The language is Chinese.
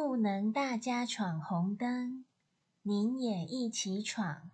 不能大家闯红灯您也一起闯。